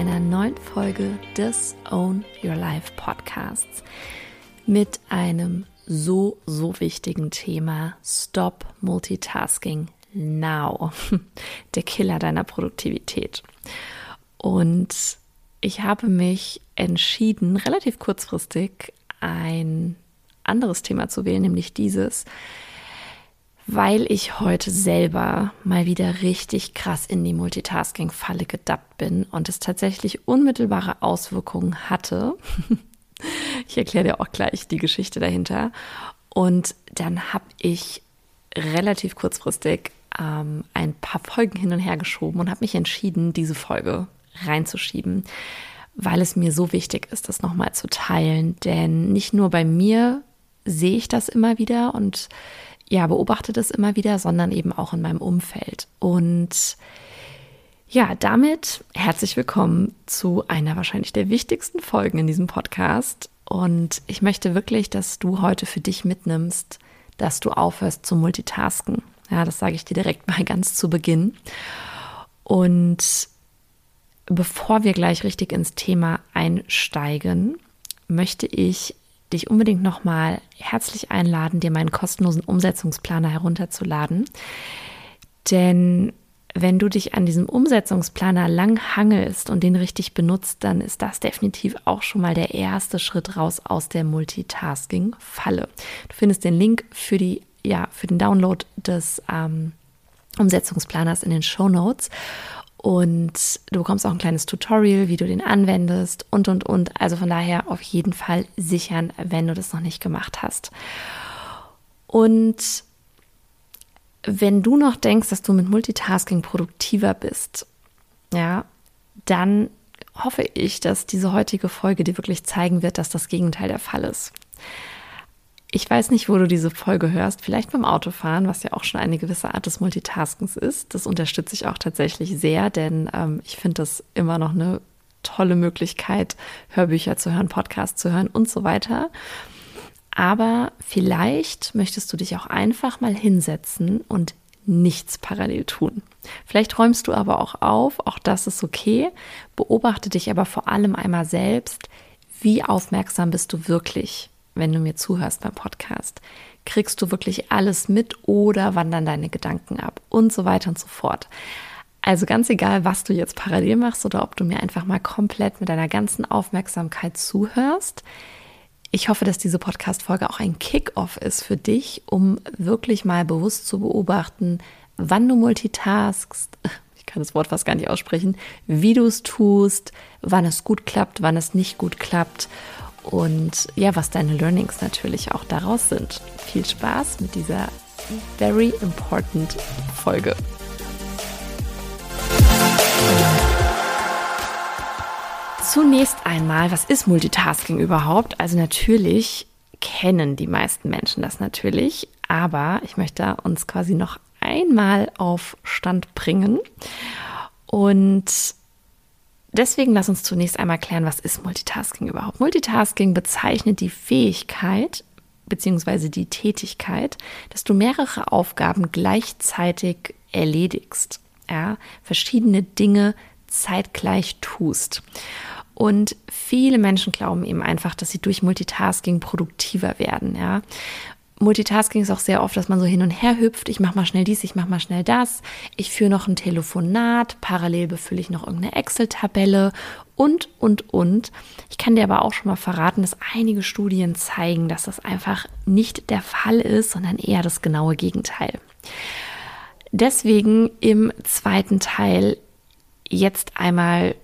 einer neuen Folge des Own Your Life Podcasts mit einem so, so wichtigen Thema Stop Multitasking Now, der Killer deiner Produktivität. Und ich habe mich entschieden, relativ kurzfristig ein anderes Thema zu wählen, nämlich dieses, weil ich heute selber mal wieder richtig krass in die Multitasking-Falle gedappt bin und es tatsächlich unmittelbare Auswirkungen hatte. ich erkläre dir auch gleich die Geschichte dahinter. Und dann habe ich relativ kurzfristig ähm, ein paar Folgen hin und her geschoben und habe mich entschieden, diese Folge reinzuschieben, weil es mir so wichtig ist, das nochmal zu teilen. Denn nicht nur bei mir sehe ich das immer wieder und ja, beobachte das immer wieder, sondern eben auch in meinem Umfeld. Und ja, damit herzlich willkommen zu einer wahrscheinlich der wichtigsten Folgen in diesem Podcast. Und ich möchte wirklich, dass du heute für dich mitnimmst, dass du aufhörst zu multitasken. Ja, das sage ich dir direkt mal ganz zu Beginn. Und bevor wir gleich richtig ins Thema einsteigen, möchte ich dich unbedingt nochmal herzlich einladen, dir meinen kostenlosen Umsetzungsplaner herunterzuladen. Denn wenn du dich an diesem Umsetzungsplaner lang hangelst und den richtig benutzt, dann ist das definitiv auch schon mal der erste Schritt raus aus der Multitasking-Falle. Du findest den Link für, die, ja, für den Download des ähm, Umsetzungsplaners in den Show Notes. Und du bekommst auch ein kleines Tutorial, wie du den anwendest und, und, und. Also von daher auf jeden Fall sichern, wenn du das noch nicht gemacht hast. Und wenn du noch denkst, dass du mit Multitasking produktiver bist, ja, dann hoffe ich, dass diese heutige Folge dir wirklich zeigen wird, dass das Gegenteil der Fall ist. Ich weiß nicht, wo du diese Folge hörst, vielleicht beim Autofahren, was ja auch schon eine gewisse Art des Multitaskens ist. Das unterstütze ich auch tatsächlich sehr, denn ähm, ich finde das immer noch eine tolle Möglichkeit, Hörbücher zu hören, Podcasts zu hören und so weiter. Aber vielleicht möchtest du dich auch einfach mal hinsetzen und nichts parallel tun. Vielleicht räumst du aber auch auf, auch das ist okay. Beobachte dich aber vor allem einmal selbst, wie aufmerksam bist du wirklich wenn du mir zuhörst beim Podcast. Kriegst du wirklich alles mit oder wandern deine Gedanken ab und so weiter und so fort. Also ganz egal, was du jetzt parallel machst oder ob du mir einfach mal komplett mit deiner ganzen Aufmerksamkeit zuhörst. Ich hoffe, dass diese Podcast-Folge auch ein Kick-off ist für dich, um wirklich mal bewusst zu beobachten, wann du multitaskst. Ich kann das Wort fast gar nicht aussprechen, wie du es tust, wann es gut klappt, wann es nicht gut klappt und ja, was deine Learnings natürlich auch daraus sind. Viel Spaß mit dieser very important Folge. Zunächst einmal, was ist Multitasking überhaupt? Also natürlich kennen die meisten Menschen das natürlich, aber ich möchte uns quasi noch einmal auf Stand bringen. Und Deswegen lass uns zunächst einmal klären, was ist Multitasking überhaupt? Multitasking bezeichnet die Fähigkeit bzw. die Tätigkeit, dass du mehrere Aufgaben gleichzeitig erledigst, ja, verschiedene Dinge zeitgleich tust. Und viele Menschen glauben eben einfach, dass sie durch Multitasking produktiver werden, ja. Multitasking ist auch sehr oft, dass man so hin und her hüpft. Ich mache mal schnell dies, ich mache mal schnell das. Ich führe noch ein Telefonat, parallel befülle ich noch irgendeine Excel-Tabelle und, und, und. Ich kann dir aber auch schon mal verraten, dass einige Studien zeigen, dass das einfach nicht der Fall ist, sondern eher das genaue Gegenteil. Deswegen im zweiten Teil jetzt einmal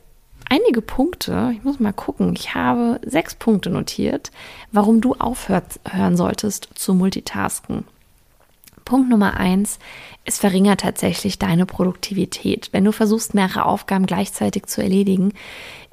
einige Punkte. Ich muss mal gucken. Ich habe sechs Punkte notiert, warum du aufhören solltest zu multitasken. Punkt Nummer eins, es verringert tatsächlich deine Produktivität. Wenn du versuchst, mehrere Aufgaben gleichzeitig zu erledigen,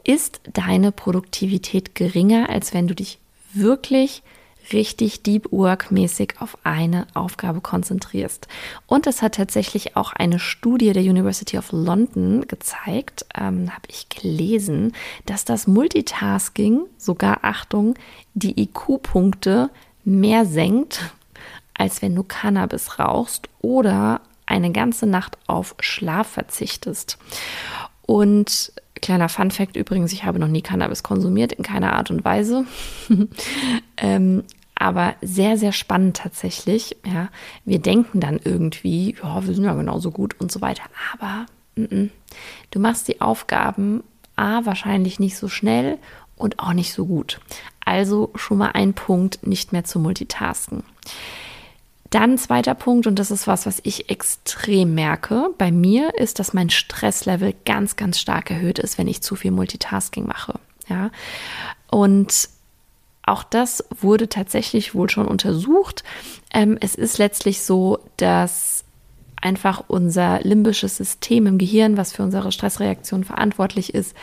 ist deine Produktivität geringer, als wenn du dich wirklich richtig Deep Work mäßig auf eine Aufgabe konzentrierst. Und es hat tatsächlich auch eine Studie der University of London gezeigt, ähm, habe ich gelesen, dass das Multitasking sogar, Achtung, die IQ-Punkte mehr senkt, als wenn du Cannabis rauchst oder eine ganze Nacht auf Schlaf verzichtest. Und Kleiner Fun Fact übrigens, ich habe noch nie Cannabis konsumiert, in keiner Art und Weise. ähm, aber sehr, sehr spannend tatsächlich. Ja, wir denken dann irgendwie, ja, wir sind ja genauso gut und so weiter. Aber n -n, du machst die Aufgaben A wahrscheinlich nicht so schnell und auch nicht so gut. Also schon mal ein Punkt, nicht mehr zu multitasken. Dann zweiter Punkt, und das ist was, was ich extrem merke bei mir, ist, dass mein Stresslevel ganz, ganz stark erhöht ist, wenn ich zu viel Multitasking mache. Ja. Und auch das wurde tatsächlich wohl schon untersucht. Ähm, es ist letztlich so, dass einfach unser limbisches System im Gehirn, was für unsere Stressreaktion verantwortlich ist,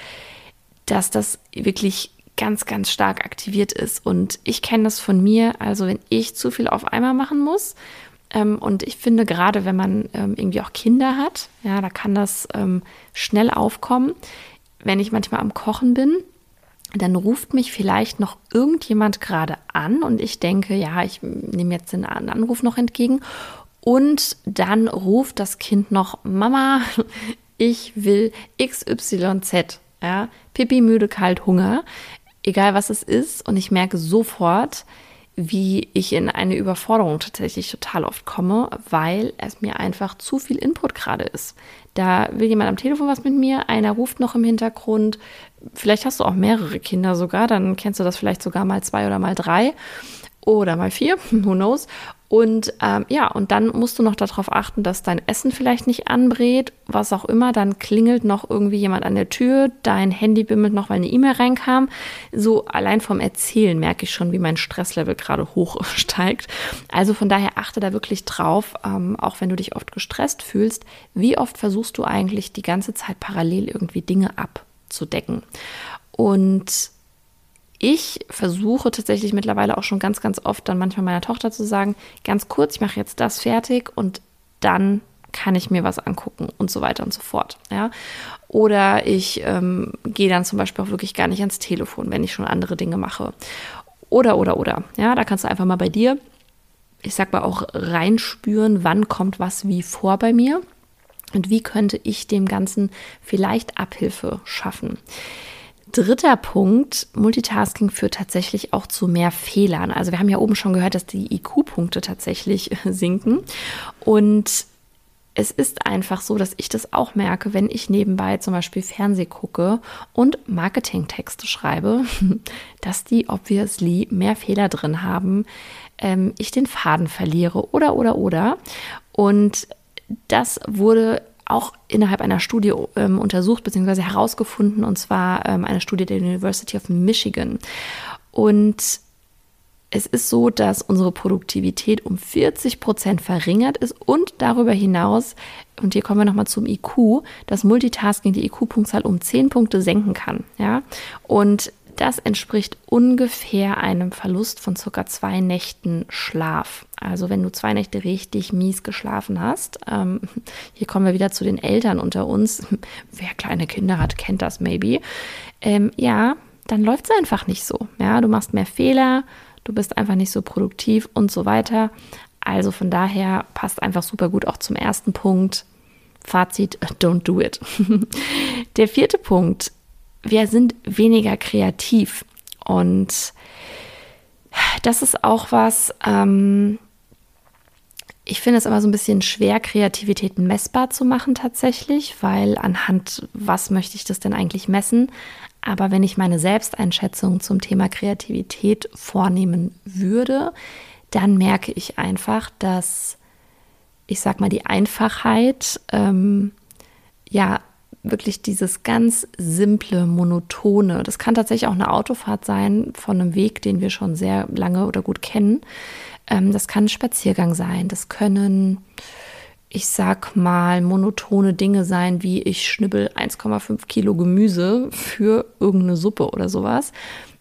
dass das wirklich ganz, ganz stark aktiviert ist. Und ich kenne das von mir, also wenn ich zu viel auf einmal machen muss, ähm, und ich finde, gerade wenn man ähm, irgendwie auch Kinder hat, ja, da kann das ähm, schnell aufkommen. Wenn ich manchmal am Kochen bin, dann ruft mich vielleicht noch irgendjemand gerade an und ich denke, ja, ich nehme jetzt den Anruf noch entgegen. Und dann ruft das Kind noch, Mama, ich will XYZ. Ja, Pipi, müde, kalt, Hunger. Egal was es ist. Und ich merke sofort, wie ich in eine Überforderung tatsächlich total oft komme, weil es mir einfach zu viel Input gerade ist. Da will jemand am Telefon was mit mir, einer ruft noch im Hintergrund. Vielleicht hast du auch mehrere Kinder sogar, dann kennst du das vielleicht sogar mal zwei oder mal drei oder mal vier, who knows. Und ähm, ja, und dann musst du noch darauf achten, dass dein Essen vielleicht nicht anbrät, was auch immer. Dann klingelt noch irgendwie jemand an der Tür, dein Handy bimmelt noch, weil eine E-Mail reinkam. So allein vom Erzählen merke ich schon, wie mein Stresslevel gerade hoch steigt. Also von daher achte da wirklich drauf, ähm, auch wenn du dich oft gestresst fühlst, wie oft versuchst du eigentlich die ganze Zeit parallel irgendwie Dinge abzudecken. Und ich versuche tatsächlich mittlerweile auch schon ganz, ganz oft dann manchmal meiner Tochter zu sagen, ganz kurz, ich mache jetzt das fertig und dann kann ich mir was angucken und so weiter und so fort. Ja? Oder ich ähm, gehe dann zum Beispiel auch wirklich gar nicht ans Telefon, wenn ich schon andere Dinge mache. Oder, oder, oder. Ja, da kannst du einfach mal bei dir, ich sag mal auch reinspüren, wann kommt was wie vor bei mir und wie könnte ich dem Ganzen vielleicht Abhilfe schaffen. Dritter Punkt, Multitasking führt tatsächlich auch zu mehr Fehlern. Also wir haben ja oben schon gehört, dass die IQ-Punkte tatsächlich sinken. Und es ist einfach so, dass ich das auch merke, wenn ich nebenbei zum Beispiel Fernseh gucke und Marketingtexte schreibe, dass die obviously mehr Fehler drin haben, ähm, ich den Faden verliere oder oder oder. Und das wurde auch innerhalb einer Studie ähm, untersucht bzw. herausgefunden, und zwar ähm, eine Studie der University of Michigan. Und es ist so, dass unsere Produktivität um 40 Prozent verringert ist und darüber hinaus, und hier kommen wir nochmal zum IQ, dass Multitasking die IQ-Punktzahl um 10 Punkte senken kann. Ja? Und das entspricht ungefähr einem Verlust von circa zwei Nächten Schlaf. Also wenn du zwei Nächte richtig mies geschlafen hast, ähm, hier kommen wir wieder zu den Eltern unter uns. Wer kleine Kinder hat, kennt das maybe. Ähm, ja, dann läuft es einfach nicht so. Ja, du machst mehr Fehler, du bist einfach nicht so produktiv und so weiter. Also von daher passt einfach super gut auch zum ersten Punkt. Fazit, don't do it. Der vierte Punkt wir sind weniger kreativ. Und das ist auch was, ähm, ich finde es immer so ein bisschen schwer, Kreativität messbar zu machen tatsächlich, weil anhand was möchte ich das denn eigentlich messen? Aber wenn ich meine Selbsteinschätzung zum Thema Kreativität vornehmen würde, dann merke ich einfach, dass ich sag mal die Einfachheit ähm, ja wirklich dieses ganz simple, monotone. Das kann tatsächlich auch eine Autofahrt sein von einem Weg, den wir schon sehr lange oder gut kennen. Ähm, das kann ein Spaziergang sein. Das können, ich sag mal, monotone Dinge sein, wie ich schnibbel 1,5 Kilo Gemüse für irgendeine Suppe oder sowas.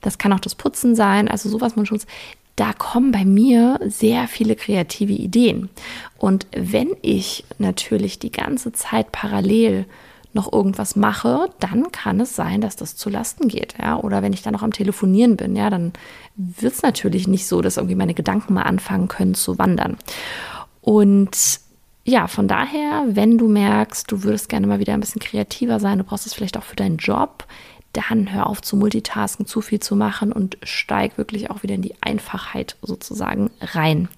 Das kann auch das Putzen sein, also sowas man. Da kommen bei mir sehr viele kreative Ideen. Und wenn ich natürlich die ganze Zeit parallel noch irgendwas mache, dann kann es sein, dass das zu Lasten geht. Ja? Oder wenn ich dann noch am Telefonieren bin, ja, dann wird es natürlich nicht so, dass irgendwie meine Gedanken mal anfangen können zu wandern. Und ja, von daher, wenn du merkst, du würdest gerne mal wieder ein bisschen kreativer sein, du brauchst es vielleicht auch für deinen Job, dann hör auf zu multitasken, zu viel zu machen und steig wirklich auch wieder in die Einfachheit sozusagen rein.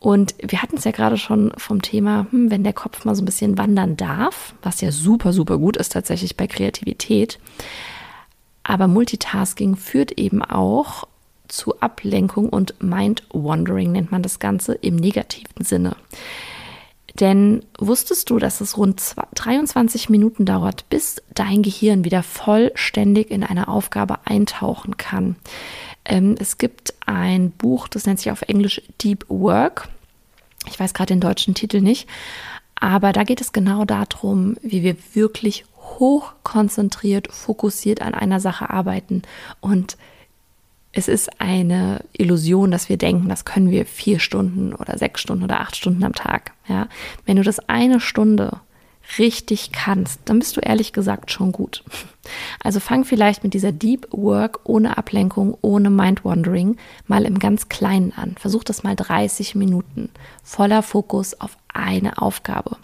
Und wir hatten es ja gerade schon vom Thema, hm, wenn der Kopf mal so ein bisschen wandern darf, was ja super, super gut ist tatsächlich bei Kreativität. Aber Multitasking führt eben auch zu Ablenkung und Mind-Wandering nennt man das Ganze im negativen Sinne. Denn wusstest du, dass es rund 23 Minuten dauert, bis dein Gehirn wieder vollständig in eine Aufgabe eintauchen kann? Ähm, es gibt ein Buch, das nennt sich auf Englisch Deep Work. Ich weiß gerade den deutschen Titel nicht. Aber da geht es genau darum, wie wir wirklich hochkonzentriert, fokussiert an einer Sache arbeiten. Und es ist eine Illusion, dass wir denken, das können wir vier Stunden oder sechs Stunden oder acht Stunden am Tag. Ja, wenn du das eine Stunde richtig kannst, dann bist du ehrlich gesagt schon gut. Also fang vielleicht mit dieser Deep Work ohne Ablenkung, ohne Mind Wandering mal im ganz Kleinen an. Versuch das mal 30 Minuten voller Fokus auf eine Aufgabe.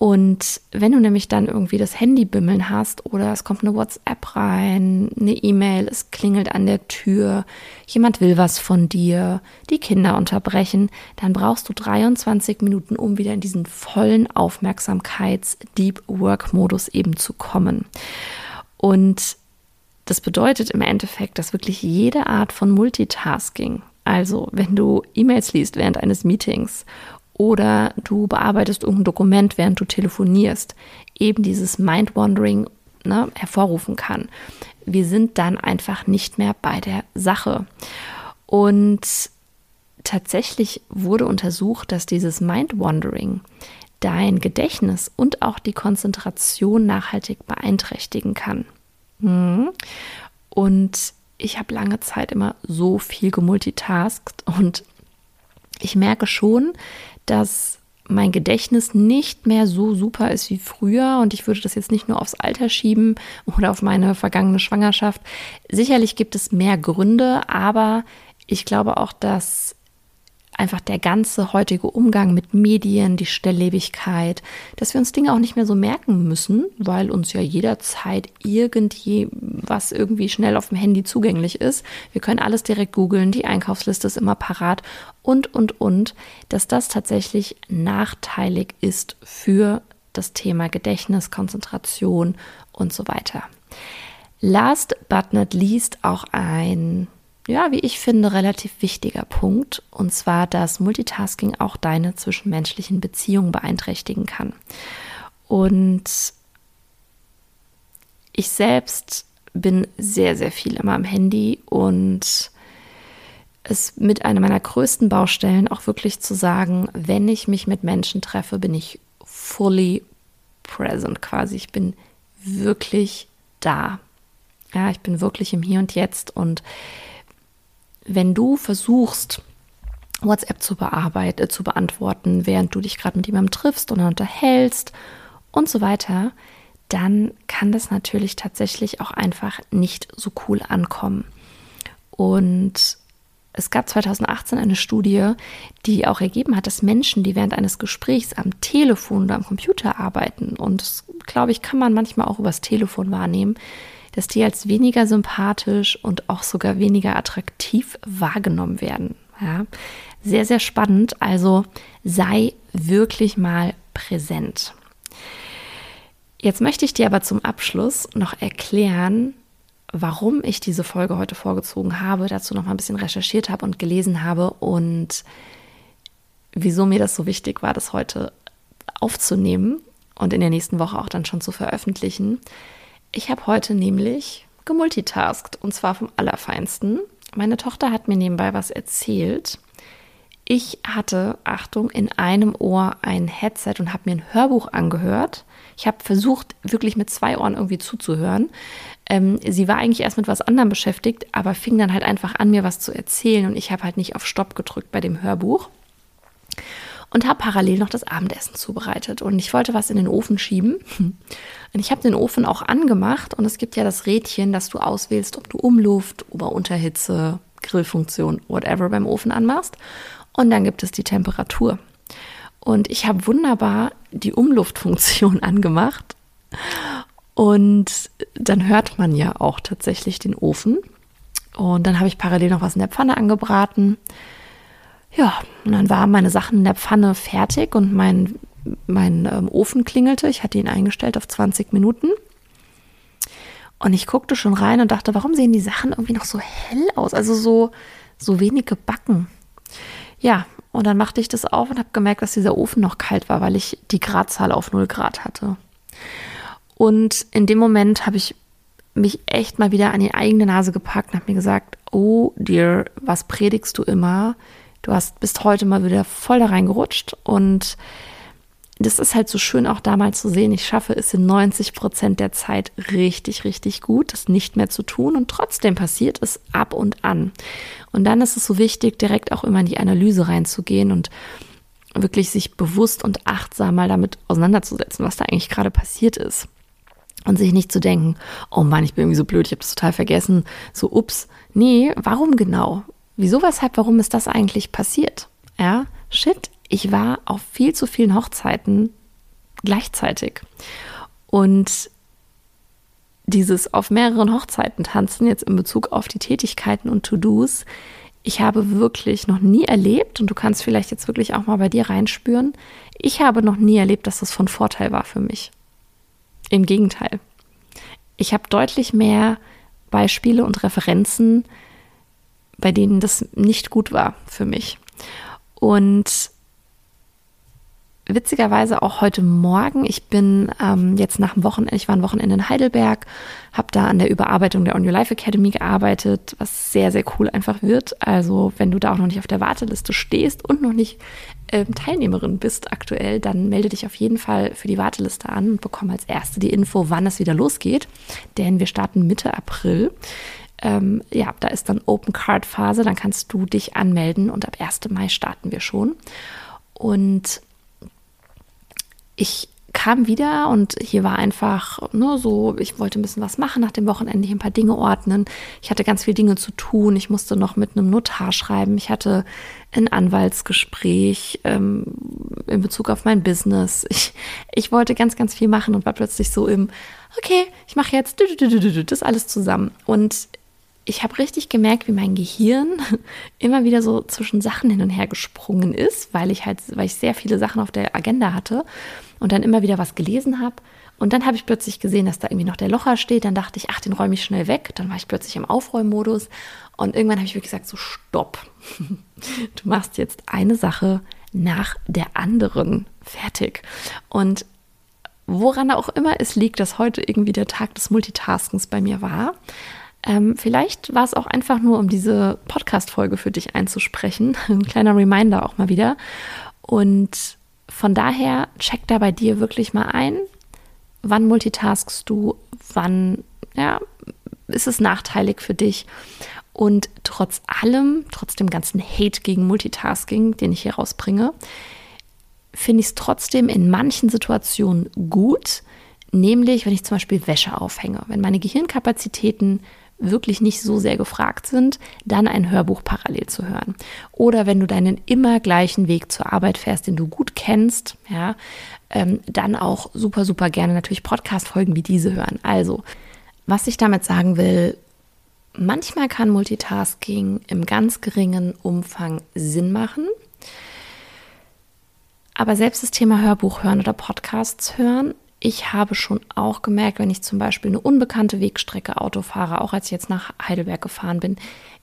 Und wenn du nämlich dann irgendwie das Handy bimmeln hast oder es kommt eine WhatsApp rein, eine E-Mail, es klingelt an der Tür, jemand will was von dir, die Kinder unterbrechen, dann brauchst du 23 Minuten, um wieder in diesen vollen Aufmerksamkeits-Deep Work-Modus eben zu kommen. Und das bedeutet im Endeffekt, dass wirklich jede Art von Multitasking, also wenn du E-Mails liest während eines Meetings oder du bearbeitest irgendein Dokument, während du telefonierst, eben dieses Mind-Wandering ne, hervorrufen kann. Wir sind dann einfach nicht mehr bei der Sache. Und tatsächlich wurde untersucht, dass dieses Mind-Wandering dein Gedächtnis und auch die Konzentration nachhaltig beeinträchtigen kann. Mhm. Und ich habe lange Zeit immer so viel gemultitaskt und ich merke schon, dass mein Gedächtnis nicht mehr so super ist wie früher und ich würde das jetzt nicht nur aufs Alter schieben oder auf meine vergangene Schwangerschaft. Sicherlich gibt es mehr Gründe, aber ich glaube auch, dass einfach der ganze heutige Umgang mit Medien, die Schnelllebigkeit, dass wir uns Dinge auch nicht mehr so merken müssen, weil uns ja jederzeit irgendwie was irgendwie schnell auf dem Handy zugänglich ist. Wir können alles direkt googeln, die Einkaufsliste ist immer parat und, und, und, dass das tatsächlich nachteilig ist für das Thema Gedächtnis, Konzentration und so weiter. Last but not least auch ein ja, wie ich finde, relativ wichtiger Punkt, und zwar, dass Multitasking auch deine zwischenmenschlichen Beziehungen beeinträchtigen kann. Und ich selbst bin sehr, sehr viel immer am Handy und es mit einer meiner größten Baustellen auch wirklich zu sagen, wenn ich mich mit Menschen treffe, bin ich fully present quasi. Ich bin wirklich da. Ja, ich bin wirklich im Hier und Jetzt und wenn du versuchst, WhatsApp zu bearbeiten, äh, zu beantworten, während du dich gerade mit jemandem triffst und unterhältst und so weiter, dann kann das natürlich tatsächlich auch einfach nicht so cool ankommen. Und es gab 2018 eine Studie, die auch ergeben hat, dass Menschen, die während eines Gesprächs am Telefon oder am Computer arbeiten, und das, glaube ich, kann man manchmal auch übers Telefon wahrnehmen, dass die als weniger sympathisch und auch sogar weniger attraktiv wahrgenommen werden. Ja, sehr, sehr spannend. Also sei wirklich mal präsent. Jetzt möchte ich dir aber zum Abschluss noch erklären, warum ich diese Folge heute vorgezogen habe, dazu noch mal ein bisschen recherchiert habe und gelesen habe und wieso mir das so wichtig war, das heute aufzunehmen und in der nächsten Woche auch dann schon zu veröffentlichen. Ich habe heute nämlich gemultitaskt und zwar vom Allerfeinsten. Meine Tochter hat mir nebenbei was erzählt. Ich hatte, Achtung, in einem Ohr ein Headset und habe mir ein Hörbuch angehört. Ich habe versucht, wirklich mit zwei Ohren irgendwie zuzuhören. Ähm, sie war eigentlich erst mit was anderem beschäftigt, aber fing dann halt einfach an, mir was zu erzählen und ich habe halt nicht auf Stopp gedrückt bei dem Hörbuch und habe parallel noch das Abendessen zubereitet. Und ich wollte was in den Ofen schieben. Und ich habe den Ofen auch angemacht und es gibt ja das Rädchen, dass du auswählst, ob du Umluft, Ober-Unterhitze, Grillfunktion, whatever beim Ofen anmachst. Und dann gibt es die Temperatur. Und ich habe wunderbar die Umluftfunktion angemacht. Und dann hört man ja auch tatsächlich den Ofen. Und dann habe ich parallel noch was in der Pfanne angebraten. Ja, und dann waren meine Sachen in der Pfanne fertig und mein, mein ähm, Ofen klingelte. Ich hatte ihn eingestellt auf 20 Minuten. Und ich guckte schon rein und dachte, warum sehen die Sachen irgendwie noch so hell aus? Also so, so wenig gebacken. Ja, und dann machte ich das auf und habe gemerkt, dass dieser Ofen noch kalt war, weil ich die Gradzahl auf 0 Grad hatte. Und in dem Moment habe ich mich echt mal wieder an die eigene Nase gepackt und habe mir gesagt, oh dear, was predigst du immer? Du hast bis heute mal wieder voll da reingerutscht und das ist halt so schön auch da mal zu sehen. Ich schaffe es in 90 Prozent der Zeit richtig, richtig gut, das nicht mehr zu tun und trotzdem passiert es ab und an. Und dann ist es so wichtig, direkt auch immer in die Analyse reinzugehen und wirklich sich bewusst und achtsam mal damit auseinanderzusetzen, was da eigentlich gerade passiert ist. Und sich nicht zu denken, oh Mann, ich bin irgendwie so blöd, ich habe das total vergessen. So, ups, nee, warum genau? Wieso, weshalb, warum ist das eigentlich passiert? Ja, shit, ich war auf viel zu vielen Hochzeiten gleichzeitig. Und dieses auf mehreren Hochzeiten tanzen, jetzt in Bezug auf die Tätigkeiten und To-Dos, ich habe wirklich noch nie erlebt, und du kannst vielleicht jetzt wirklich auch mal bei dir reinspüren, ich habe noch nie erlebt, dass das von Vorteil war für mich. Im Gegenteil. Ich habe deutlich mehr Beispiele und Referenzen, bei denen das nicht gut war für mich. Und witzigerweise auch heute Morgen. Ich bin ähm, jetzt nach dem Wochenende, ich war ein Wochenende in Heidelberg, habe da an der Überarbeitung der On Your Life Academy gearbeitet, was sehr, sehr cool einfach wird. Also wenn du da auch noch nicht auf der Warteliste stehst und noch nicht ähm, Teilnehmerin bist aktuell, dann melde dich auf jeden Fall für die Warteliste an und bekomme als erste die Info, wann es wieder losgeht. Denn wir starten Mitte April. Ähm, ja, da ist dann Open Card Phase, dann kannst du dich anmelden und ab 1. Mai starten wir schon. Und ich kam wieder und hier war einfach nur ne, so, ich wollte ein bisschen was machen nach dem Wochenende, ein paar Dinge ordnen. Ich hatte ganz viele Dinge zu tun. Ich musste noch mit einem Notar schreiben. Ich hatte ein Anwaltsgespräch ähm, in Bezug auf mein Business. Ich, ich wollte ganz, ganz viel machen und war plötzlich so im, okay, ich mache jetzt das alles zusammen. Und ich habe richtig gemerkt, wie mein Gehirn immer wieder so zwischen Sachen hin und her gesprungen ist, weil ich halt, weil ich sehr viele Sachen auf der Agenda hatte und dann immer wieder was gelesen habe. Und dann habe ich plötzlich gesehen, dass da irgendwie noch der Locher steht. Dann dachte ich, ach, den räume ich schnell weg. Dann war ich plötzlich im Aufräummodus. Und irgendwann habe ich wirklich gesagt, so stopp. Du machst jetzt eine Sache nach der anderen fertig. Und woran auch immer es liegt, dass heute irgendwie der Tag des Multitaskens bei mir war. Ähm, vielleicht war es auch einfach nur, um diese Podcast-Folge für dich einzusprechen. Ein kleiner Reminder auch mal wieder. Und von daher check da bei dir wirklich mal ein, wann multitaskst du, wann ja, ist es nachteilig für dich. Und trotz allem, trotz dem ganzen Hate gegen Multitasking, den ich hier rausbringe, finde ich es trotzdem in manchen Situationen gut, nämlich wenn ich zum Beispiel Wäsche aufhänge, wenn meine Gehirnkapazitäten wirklich nicht so sehr gefragt sind, dann ein Hörbuch parallel zu hören. Oder wenn du deinen immer gleichen Weg zur Arbeit fährst, den du gut kennst, ja, ähm, dann auch super, super gerne natürlich Podcast-Folgen wie diese hören. Also, was ich damit sagen will, manchmal kann Multitasking im ganz geringen Umfang Sinn machen. Aber selbst das Thema Hörbuch hören oder Podcasts hören ich habe schon auch gemerkt, wenn ich zum Beispiel eine unbekannte Wegstrecke Auto fahre, auch als ich jetzt nach Heidelberg gefahren bin,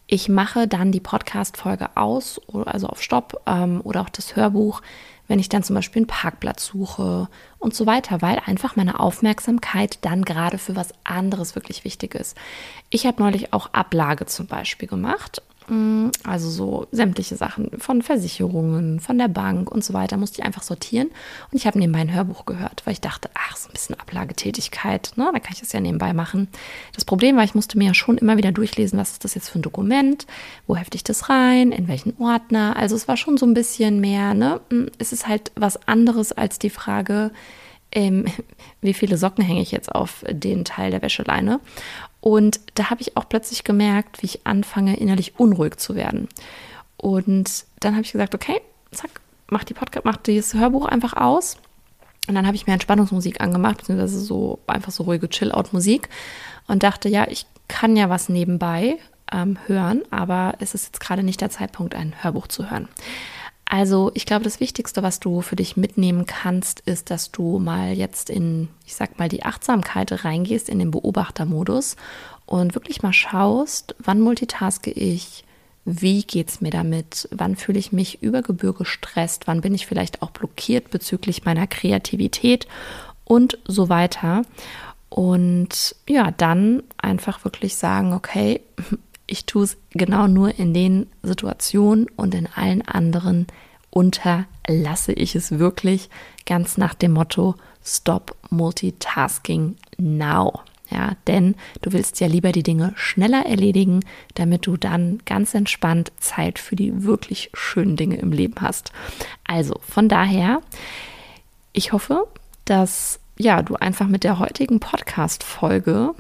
ich mache dann die Podcast-Folge aus, also auf Stopp ähm, oder auch das Hörbuch, wenn ich dann zum Beispiel einen Parkplatz suche und so weiter, weil einfach meine Aufmerksamkeit dann gerade für was anderes wirklich wichtig ist. Ich habe neulich auch Ablage zum Beispiel gemacht also so sämtliche Sachen von Versicherungen, von der Bank und so weiter musste ich einfach sortieren. Und ich habe nebenbei ein Hörbuch gehört, weil ich dachte, ach, so ein bisschen Ablagetätigkeit, ne, da kann ich das ja nebenbei machen. Das Problem war, ich musste mir ja schon immer wieder durchlesen, was ist das jetzt für ein Dokument, wo hefte ich das rein, in welchen Ordner. Also es war schon so ein bisschen mehr, ne, mm, es ist halt was anderes als die Frage, ähm, wie viele Socken hänge ich jetzt auf den Teil der Wäscheleine. Und da habe ich auch plötzlich gemerkt, wie ich anfange, innerlich unruhig zu werden. Und dann habe ich gesagt, okay, zack, mach die Podcast, mach dieses Hörbuch einfach aus. Und dann habe ich mir Entspannungsmusik angemacht, beziehungsweise so einfach so ruhige Chill-Out-Musik und dachte, ja, ich kann ja was nebenbei ähm, hören, aber es ist jetzt gerade nicht der Zeitpunkt, ein Hörbuch zu hören. Also ich glaube, das Wichtigste, was du für dich mitnehmen kannst, ist, dass du mal jetzt in, ich sag mal, die Achtsamkeit reingehst, in den Beobachtermodus und wirklich mal schaust, wann multitaske ich, wie geht's mir damit, wann fühle ich mich über Gebühr gestresst, wann bin ich vielleicht auch blockiert bezüglich meiner Kreativität und so weiter. Und ja, dann einfach wirklich sagen, okay, ich tue es genau nur in den Situationen und in allen anderen unterlasse ich es wirklich ganz nach dem Motto Stop Multitasking Now. Ja, denn du willst ja lieber die Dinge schneller erledigen, damit du dann ganz entspannt Zeit für die wirklich schönen Dinge im Leben hast. Also von daher, ich hoffe, dass ja, du einfach mit der heutigen Podcast Folge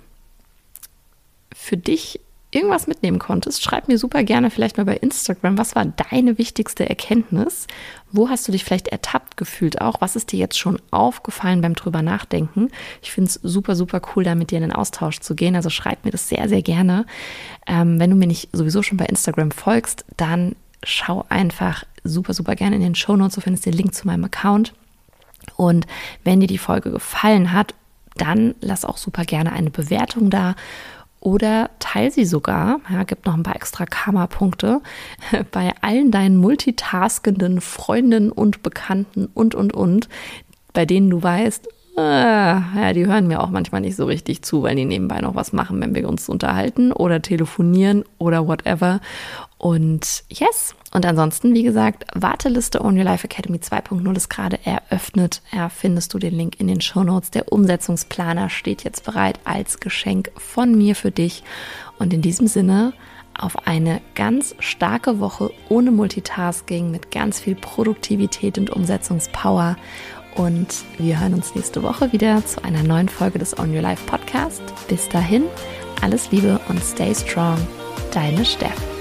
für dich irgendwas mitnehmen konntest, schreib mir super gerne vielleicht mal bei Instagram, was war deine wichtigste Erkenntnis? Wo hast du dich vielleicht ertappt gefühlt auch? Was ist dir jetzt schon aufgefallen beim drüber nachdenken? Ich finde es super, super cool, da mit dir in den Austausch zu gehen. Also schreib mir das sehr, sehr gerne. Ähm, wenn du mir nicht sowieso schon bei Instagram folgst, dann schau einfach super, super gerne in den Show Notes. Du findest den Link zu meinem Account. Und wenn dir die Folge gefallen hat, dann lass auch super gerne eine Bewertung da oder teil sie sogar, ja, gibt noch ein paar extra Karma-Punkte, bei allen deinen multitaskenden Freundinnen und Bekannten und, und, und, bei denen du weißt, Ah, ja, die hören mir auch manchmal nicht so richtig zu, weil die nebenbei noch was machen, wenn wir uns unterhalten oder telefonieren oder whatever. Und yes. Und ansonsten, wie gesagt, Warteliste On Your Life Academy 2.0 ist gerade eröffnet. Ja, findest du den Link in den Show Notes. Der Umsetzungsplaner steht jetzt bereit als Geschenk von mir für dich. Und in diesem Sinne, auf eine ganz starke Woche ohne Multitasking mit ganz viel Produktivität und Umsetzungspower und wir hören uns nächste Woche wieder zu einer neuen Folge des On Your Life Podcast. Bis dahin, alles Liebe und stay strong. Deine Steff.